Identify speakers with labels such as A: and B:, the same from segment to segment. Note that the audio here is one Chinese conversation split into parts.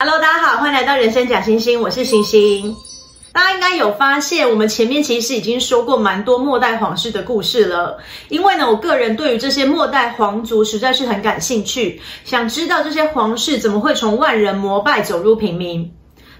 A: Hello，大家好，欢迎来到人生假星星，我是星星。大家应该有发现，我们前面其实已经说过蛮多末代皇室的故事了。因为呢，我个人对于这些末代皇族实在是很感兴趣，想知道这些皇室怎么会从万人膜拜走入平民。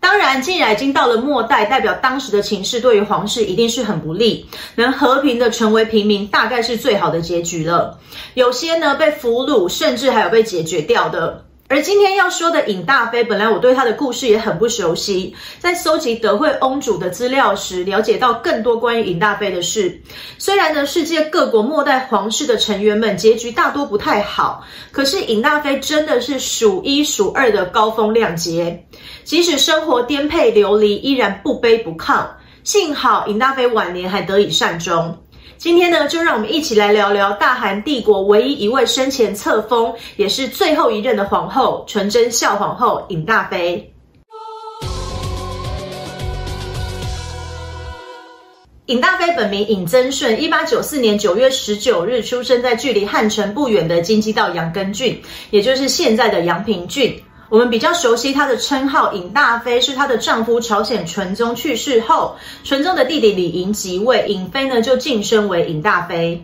A: 当然，既然已经到了末代，代表当时的情势对于皇室一定是很不利，能和平的成为平民，大概是最好的结局了。有些呢被俘虏，甚至还有被解决掉的。而今天要说的尹大妃，本来我对她的故事也很不熟悉，在搜集德惠翁主的资料时，了解到更多关于尹大妃的事。虽然呢，世界各国末代皇室的成员们结局大多不太好，可是尹大妃真的是数一数二的高风亮节，即使生活颠沛流离，依然不卑不亢。幸好尹大妃晚年还得以善终。今天呢，就让我们一起来聊聊大韩帝国唯一一位生前册封，也是最后一任的皇后——纯真孝皇后尹大妃。尹大妃本名尹曾顺，一八九四年九月十九日出生在距离汉城不远的京畿道杨根郡，也就是现在的阳平郡。我们比较熟悉她的称号尹大妃，是她的丈夫朝鲜纯宗去世后，纯宗的弟弟李寅即位，尹妃呢就晋升为尹大妃。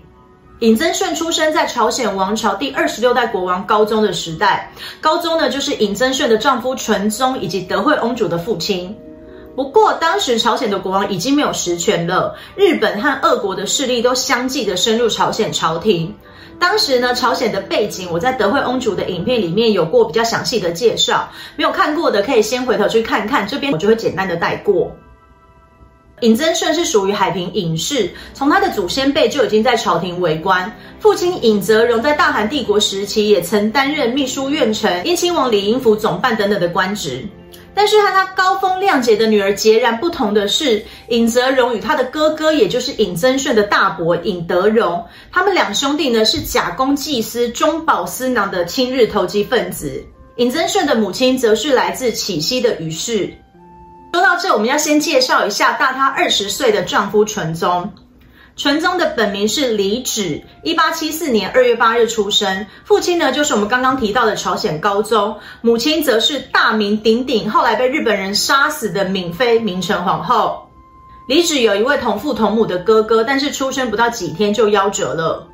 A: 尹增顺出生在朝鲜王朝第二十六代国王高宗的时代，高宗呢就是尹增顺的丈夫纯宗以及德惠翁主的父亲。不过当时朝鲜的国王已经没有实权了，日本和俄国的势力都相继的深入朝鲜朝廷。当时呢，朝鲜的背景，我在德惠翁主的影片里面有过比较详细的介绍，没有看过的可以先回头去看看，这边我就会简单的带过。尹曾顺是属于海平尹氏，从他的祖先辈就已经在朝廷为官，父亲尹泽荣在大韩帝国时期也曾担任秘书院丞、姻亲王李英府总办等等的官职。但是和他高风亮节的女儿截然不同的是，尹泽荣与他的哥哥，也就是尹增顺的大伯尹德荣，他们两兄弟呢是假公济私、中饱私囊的亲日投机分子。尹增顺的母亲则是来自启西的于氏。说到这，我们要先介绍一下大他二十岁的丈夫纯宗。纯宗的本名是李祉，一八七四年二月八日出生。父亲呢，就是我们刚刚提到的朝鲜高宗，母亲则是大名鼎鼎，后来被日本人杀死的闵妃明成皇后。李祉有一位同父同母的哥哥，但是出生不到几天就夭折了。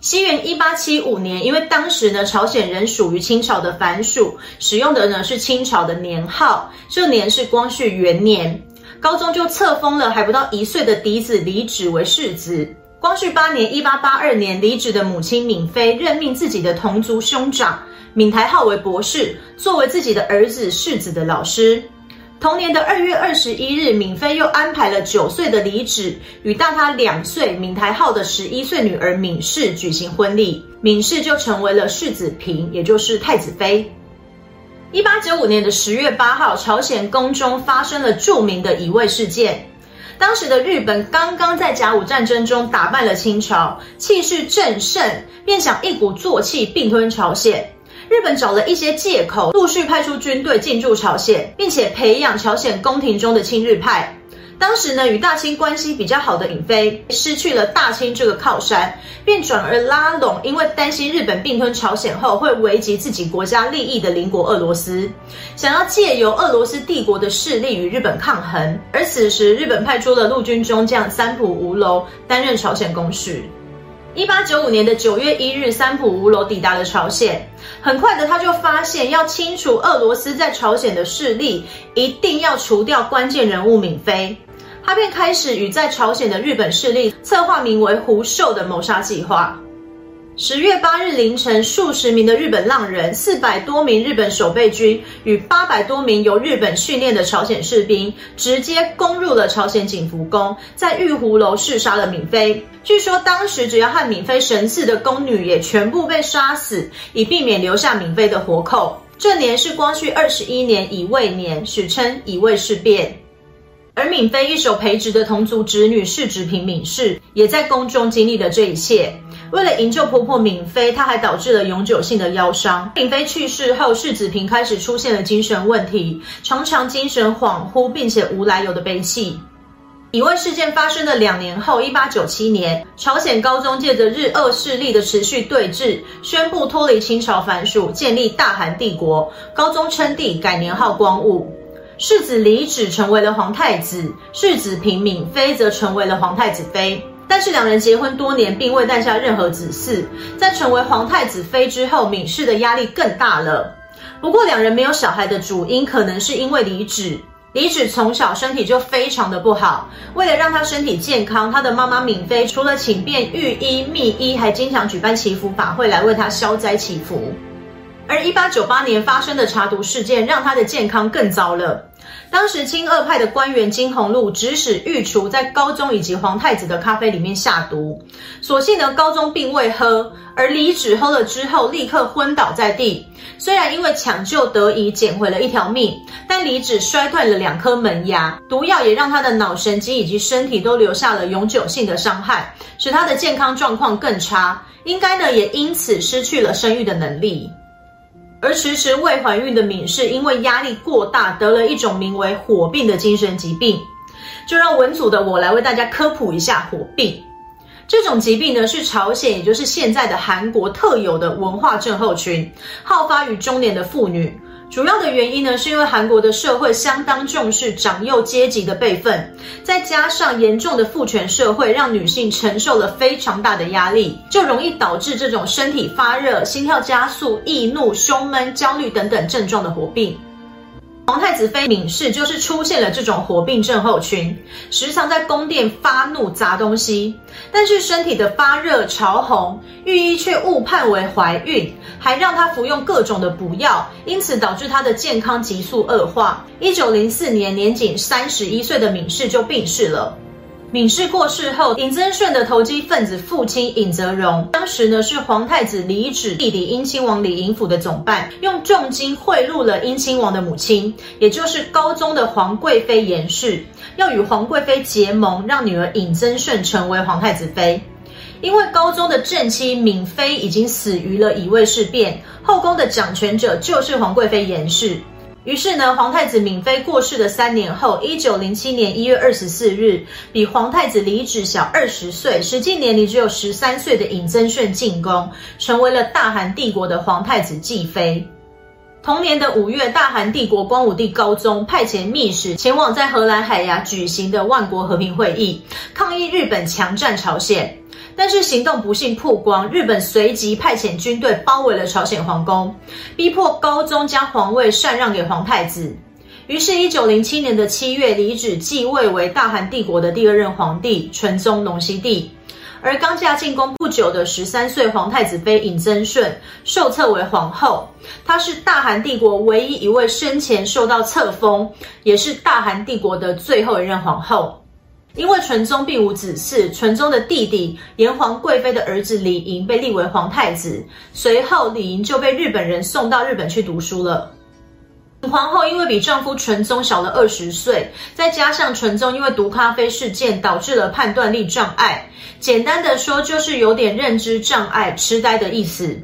A: 西元一八七五年，因为当时呢，朝鲜仍属于清朝的藩属，使用的呢是清朝的年号，这年是光绪元年。高中就册封了还不到一岁的嫡子李祉为世子。光绪八年（一八八二年），李祉的母亲闵妃任命自己的同族兄长闵台浩为博士，作为自己的儿子世子的老师。同年的二月二十一日，闵妃又安排了九岁的李祉与大他两岁闵台浩的十一岁女儿闵氏举行婚礼，闵氏就成为了世子嫔，也就是太子妃。一八九五年的十月八号，朝鲜宫中发生了著名的移位事件。当时的日本刚刚在甲午战争中打败了清朝，气势正盛，便想一鼓作气并吞朝鲜。日本找了一些借口，陆续派出军队进驻朝鲜，并且培养朝鲜宫廷中的亲日派。当时呢，与大清关系比较好的尹妃失去了大清这个靠山，便转而拉拢，因为担心日本并吞朝鲜后会危及自己国家利益的邻国俄罗斯，想要借由俄罗斯帝国的势力与日本抗衡。而此时，日本派出了陆军中将三浦无楼担任朝鲜公使。一八九五年的九月一日，三浦无楼抵达了朝鲜。很快的，他就发现要清除俄罗斯在朝鲜的势力，一定要除掉关键人物敏妃。他便开始与在朝鲜的日本势力策划名为“胡寿”的谋杀计划。十月八日凌晨，数十名的日本浪人、四百多名日本守备军与八百多名由日本训练的朝鲜士兵，直接攻入了朝鲜景福宫，在玉湖楼弑杀了闵妃。据说当时只要和闵妃神似的宫女也全部被杀死，以避免留下闵妃的活口。这年是光绪二十一年乙未年，史称乙未事变。而闵妃一手培植的同族侄女世子嫔闵氏，也在宫中经历了这一切。为了营救婆婆闵妃，她还导致了永久性的腰伤。闵妃去世后，世子嫔开始出现了精神问题，常常精神恍惚，并且无来由的悲泣。乙未事件发生的两年后，一八九七年，朝鲜高宗借着日俄势力的持续对峙，宣布脱离清朝藩属，建立大韩帝国。高宗称帝，改年号光武。世子李祉成为了皇太子，世子平敏妃则成为了皇太子妃。但是两人结婚多年，并未诞下任何子嗣。在成为皇太子妃之后，敏氏的压力更大了。不过，两人没有小孩的主因，可能是因为李祉。李祉从小身体就非常的不好，为了让他身体健康，他的妈妈敏妃除了请遍御医、秘医，还经常举办祈福法会来为他消灾祈福。而一八九八年发生的查毒事件，让他的健康更糟了。当时亲俄派的官员金鸿禄指使御厨在高宗以及皇太子的咖啡里面下毒，所幸呢，高宗并未喝，而李祉喝了之后立刻昏倒在地。虽然因为抢救得以捡回了一条命，但李祉摔断了两颗门牙，毒药也让他的脑神经以及身体都留下了永久性的伤害，使他的健康状况更差，应该呢也因此失去了生育的能力。而迟迟未怀孕的敏氏，因为压力过大，得了一种名为火病的精神疾病。就让文组的我来为大家科普一下火病。这种疾病呢，是朝鲜，也就是现在的韩国特有的文化症候群，好发于中年的妇女。主要的原因呢，是因为韩国的社会相当重视长幼阶级的辈分，再加上严重的父权社会，让女性承受了非常大的压力，就容易导致这种身体发热、心跳加速、易怒、胸闷、焦虑等等症状的火病。皇太子妃闵氏就是出现了这种火病症候群，时常在宫殿发怒砸东西，但是身体的发热潮红，御医却误判为怀孕，还让她服用各种的补药，因此导致她的健康急速恶化。一九零四年，年仅三十一岁的闵氏就病逝了。闵氏过世后，尹增顺的投机分子父亲尹泽荣，当时呢是皇太子李祉弟弟英亲王李寅辅的总办，用重金贿赂了英亲王的母亲，也就是高宗的皇贵妃严氏，要与皇贵妃结盟，让女儿尹增顺成为皇太子妃。因为高宗的正妻闵妃已经死于了乙未事变，后宫的掌权者就是皇贵妃严氏。于是呢，皇太子闵妃过世的三年后，一九零七年一月二十四日，比皇太子李祉小二十岁，实际年龄只有十三岁的尹增顺进宫，成为了大韩帝国的皇太子继妃。同年的五月，大韩帝国光武帝高宗派遣密使前往在荷兰海牙举行的万国和平会议，抗议日本强占朝鲜。但是行动不幸曝光，日本随即派遣军队包围了朝鲜皇宫，逼迫高宗将皇位禅让给皇太子。于是，一九零七年的七月，李祉继位为大韩帝国的第二任皇帝，纯宗隆熙帝。而刚嫁进宫不久的十三岁皇太子妃尹增顺受册为皇后，她是大韩帝国唯一一位生前受到册封，也是大韩帝国的最后一任皇后。因为纯宗并无子嗣，纯宗的弟弟炎皇贵妃的儿子李寅被立为皇太子。随后，李寅就被日本人送到日本去读书了。皇后因为比丈夫纯宗小了二十岁，再加上纯宗因为毒咖啡事件导致了判断力障碍，简单的说就是有点认知障碍、痴呆的意思。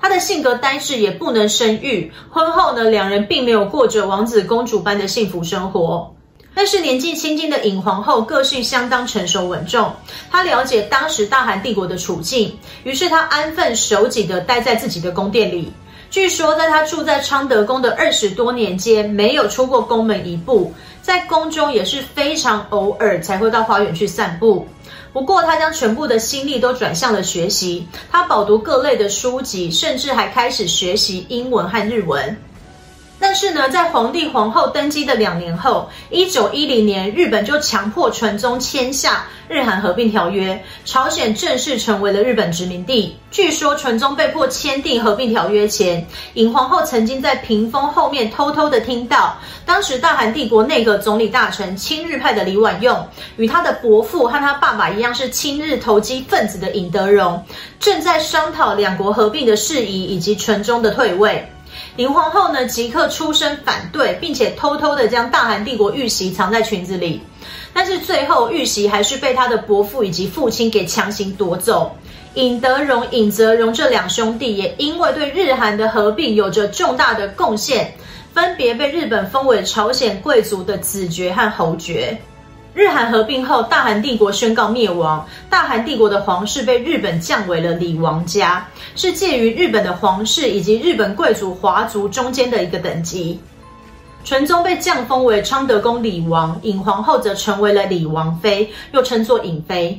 A: 她的性格呆滞，也不能生育。婚后呢，两人并没有过着王子公主般的幸福生活。但是年纪轻轻的尹皇后个性相当成熟稳重，她了解当时大韩帝国的处境，于是她安分守己地待在自己的宫殿里。据说，在她住在昌德宫的二十多年间，没有出过宫门一步，在宫中也是非常偶尔才会到花园去散步。不过，她将全部的心力都转向了学习，她饱读各类的书籍，甚至还开始学习英文和日文。但是呢，在皇帝皇后登基的两年后，一九一零年，日本就强迫纯宗签下日韩合并条约，朝鲜正式成为了日本殖民地。据说纯宗被迫签订合并条约前，尹皇后曾经在屏风后面偷偷的听到，当时大韩帝国内阁总理大臣亲日派的李婉用，与他的伯父和他爸爸一样是亲日投机分子的尹德荣，正在商讨两国合并的事宜以及纯宗的退位。林皇后呢，即刻出声反对，并且偷偷的将大韩帝国玉玺藏在裙子里。但是最后，玉玺还是被他的伯父以及父亲给强行夺走。尹德荣、尹泽荣这两兄弟也因为对日韩的合并有着重大的贡献，分别被日本封为朝鲜贵族的子爵和侯爵。日韩合并后，大韩帝国宣告灭亡。大韩帝国的皇室被日本降为了李王家，是介于日本的皇室以及日本贵族华族中间的一个等级。纯宗被降封为昌德宫李王，尹皇后则成为了李王妃，又称作尹妃。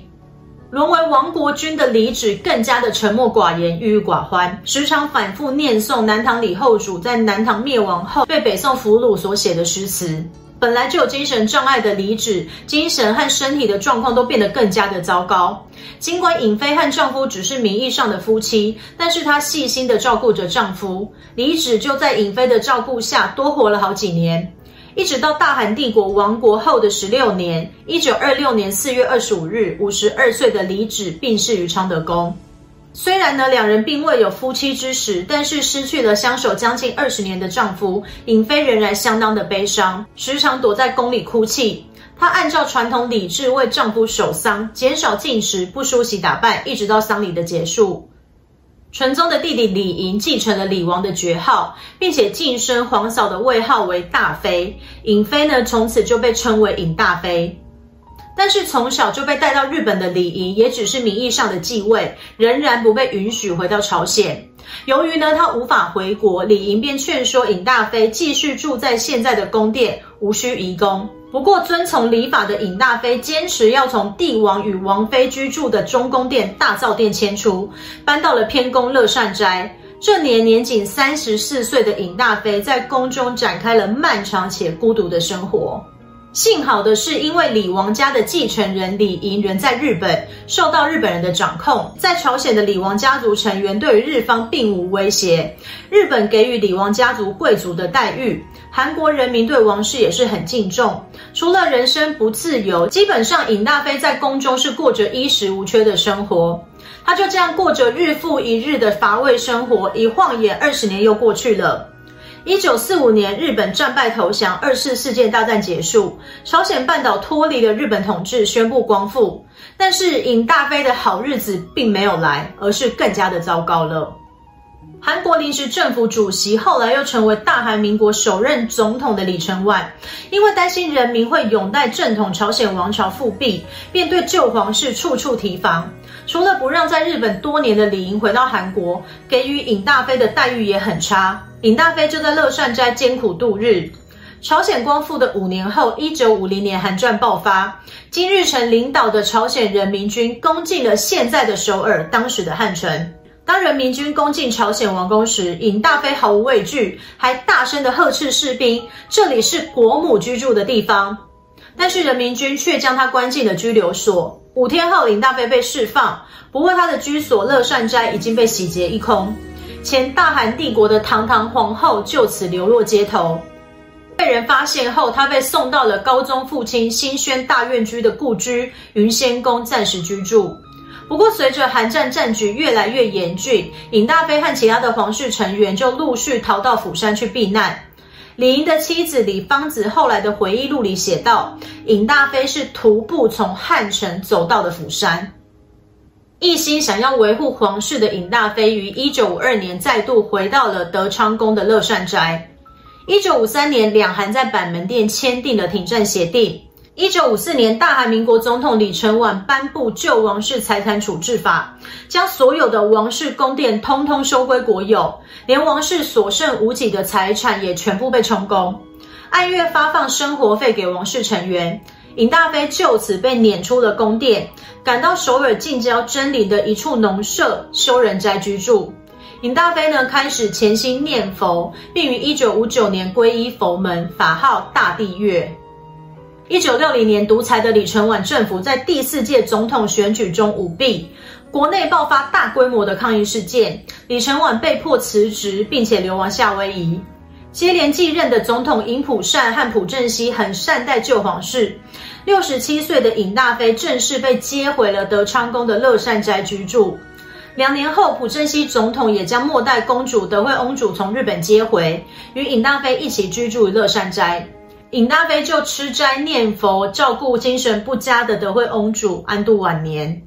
A: 沦为亡国君的李芷更加的沉默寡言、郁郁寡欢，时常反复念诵南唐李后主在南唐灭亡后被北宋俘虏所写的诗词。本来就有精神障碍的李芷，精神和身体的状况都变得更加的糟糕。尽管尹飞和丈夫只是名义上的夫妻，但是她细心的照顾着丈夫。李芷就在尹飞的照顾下多活了好几年，一直到大韩帝国亡国后的十六年，一九二六年四月二十五日，五十二岁的李芷病逝于昌德宫。虽然呢，两人并未有夫妻之实，但是失去了相守将近二十年的丈夫，尹妃仍然相当的悲伤，时常躲在宫里哭泣。她按照传统礼制为丈夫守丧，减少进食，不梳洗打扮，一直到丧礼的结束。纯宗的弟弟李寅继承了李王的爵号，并且晋升皇嫂的位号为大妃，尹妃呢，从此就被称为尹大妃。但是从小就被带到日本的李寅，也只是名义上的继位，仍然不被允许回到朝鲜。由于呢，他无法回国，李莹便劝说尹大妃继续住在现在的宫殿，无需移宫。不过，遵从礼法的尹大妃坚持要从帝王与王妃居住的中宫殿大灶殿迁出，搬到了偏宫乐善斋。这年年仅三十四岁的尹大妃在宫中展开了漫长且孤独的生活。幸好的是，因为李王家的继承人李寅人在日本，受到日本人的掌控，在朝鲜的李王家族成员对于日方并无威胁。日本给予李王家族贵族的待遇，韩国人民对王室也是很敬重。除了人身不自由，基本上尹大妃在宫中是过着衣食无缺的生活。她就这样过着日复一日的乏味生活，一晃眼二十年又过去了。一九四五年，日本战败投降，二次世界大战结束，朝鲜半岛脱离了日本统治，宣布光复。但是尹大飞的好日子并没有来，而是更加的糟糕了。韩国临时政府主席，后来又成为大韩民国首任总统的李承晚，因为担心人民会拥戴正统朝鲜王朝复辟，便对旧皇室处处提防。除了不让在日本多年的李寅回到韩国，给予尹大妃的待遇也很差。尹大妃就在乐善斋艰苦度日。朝鲜光复的五年后，一九五零年韩战爆发，金日成领导的朝鲜人民军攻进了现在的首尔，当时的汉城。当人民军攻进朝鲜王宫时，尹大妃毫无畏惧，还大声的呵斥士兵：“这里是国母居住的地方。”但是人民军却将他关进了拘留所。五天后，尹大妃被释放，不过她的居所乐善斋已经被洗劫一空。前大韩帝国的堂堂皇后就此流落街头。被人发现后，她被送到了高宗父亲新宣大院居的故居云仙宫暂时居住。不过，随着韩战战局越来越严峻，尹大妃和其他的皇室成员就陆续逃到釜山去避难。李莹的妻子李芳子后来的回忆录里写道：“尹大飞是徒步从汉城走到的釜山，一心想要维护皇室的尹大飞于一九五二年再度回到了德昌宫的乐善斋。一九五三年，两韩在板门店签订了停战协定。一九五四年，大韩民国总统李承晚颁布旧王室财产处置法，将所有的王室宫殿通通收归国有。连王室所剩无几的财产也全部被充公，按月发放生活费给王室成员。尹大妃就此被撵出了宫殿，赶到首尔近郊真林的一处农舍修仁斋居住。尹大妃呢，开始潜心念佛，并于一九五九年皈依佛门，法号大地月。一九六零年，独裁的李承晚政府在第四届总统选举中舞弊。国内爆发大规模的抗议事件，李承晚被迫辞职，并且流亡夏威夷。接连继任的总统尹普善和朴正熙很善待旧皇室。六十七岁的尹大妃正式被接回了德昌宫的乐善斋居住。两年后，朴正熙总统也将末代公主德惠翁主从日本接回，与尹大妃一起居住于乐善斋。尹大妃就吃斋念佛，照顾精神不佳的德惠翁主，安度晚年。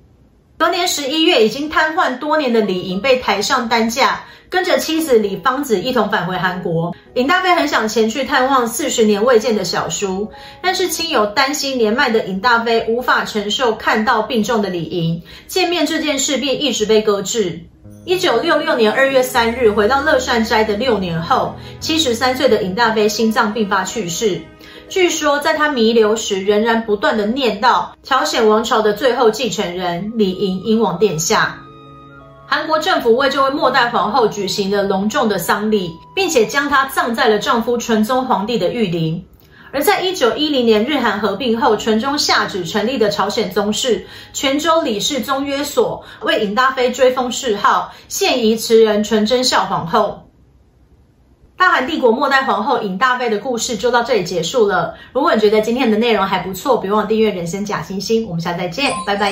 A: 隔年十一月，已经瘫痪多年的李莹被抬上担架，跟着妻子李芳子一同返回韩国。尹大妃很想前去探望四十年未见的小叔，但是亲友担心年迈的尹大妃无法承受看到病重的李莹，见面这件事便一直被搁置。一九六六年二月三日，回到乐善斋的六年后，七十三岁的尹大妃心脏病发去世。据说，在他弥留时，仍然不断地念叨朝鲜王朝的最后继承人李垠英王殿下。韩国政府为这位末代皇后举行了隆重的丧礼，并且将她葬在了丈夫纯宗皇帝的御陵。而在一九一零年日韩合并后，纯宗下旨成立的朝鲜宗室全州理事宗约所为尹大妃追封谥号，现移慈仁纯真孝皇后。大韩帝国末代皇后尹大妃的故事就到这里结束了。如果你觉得今天的内容还不错，别忘订阅人生假星星。我们下次再见，拜拜。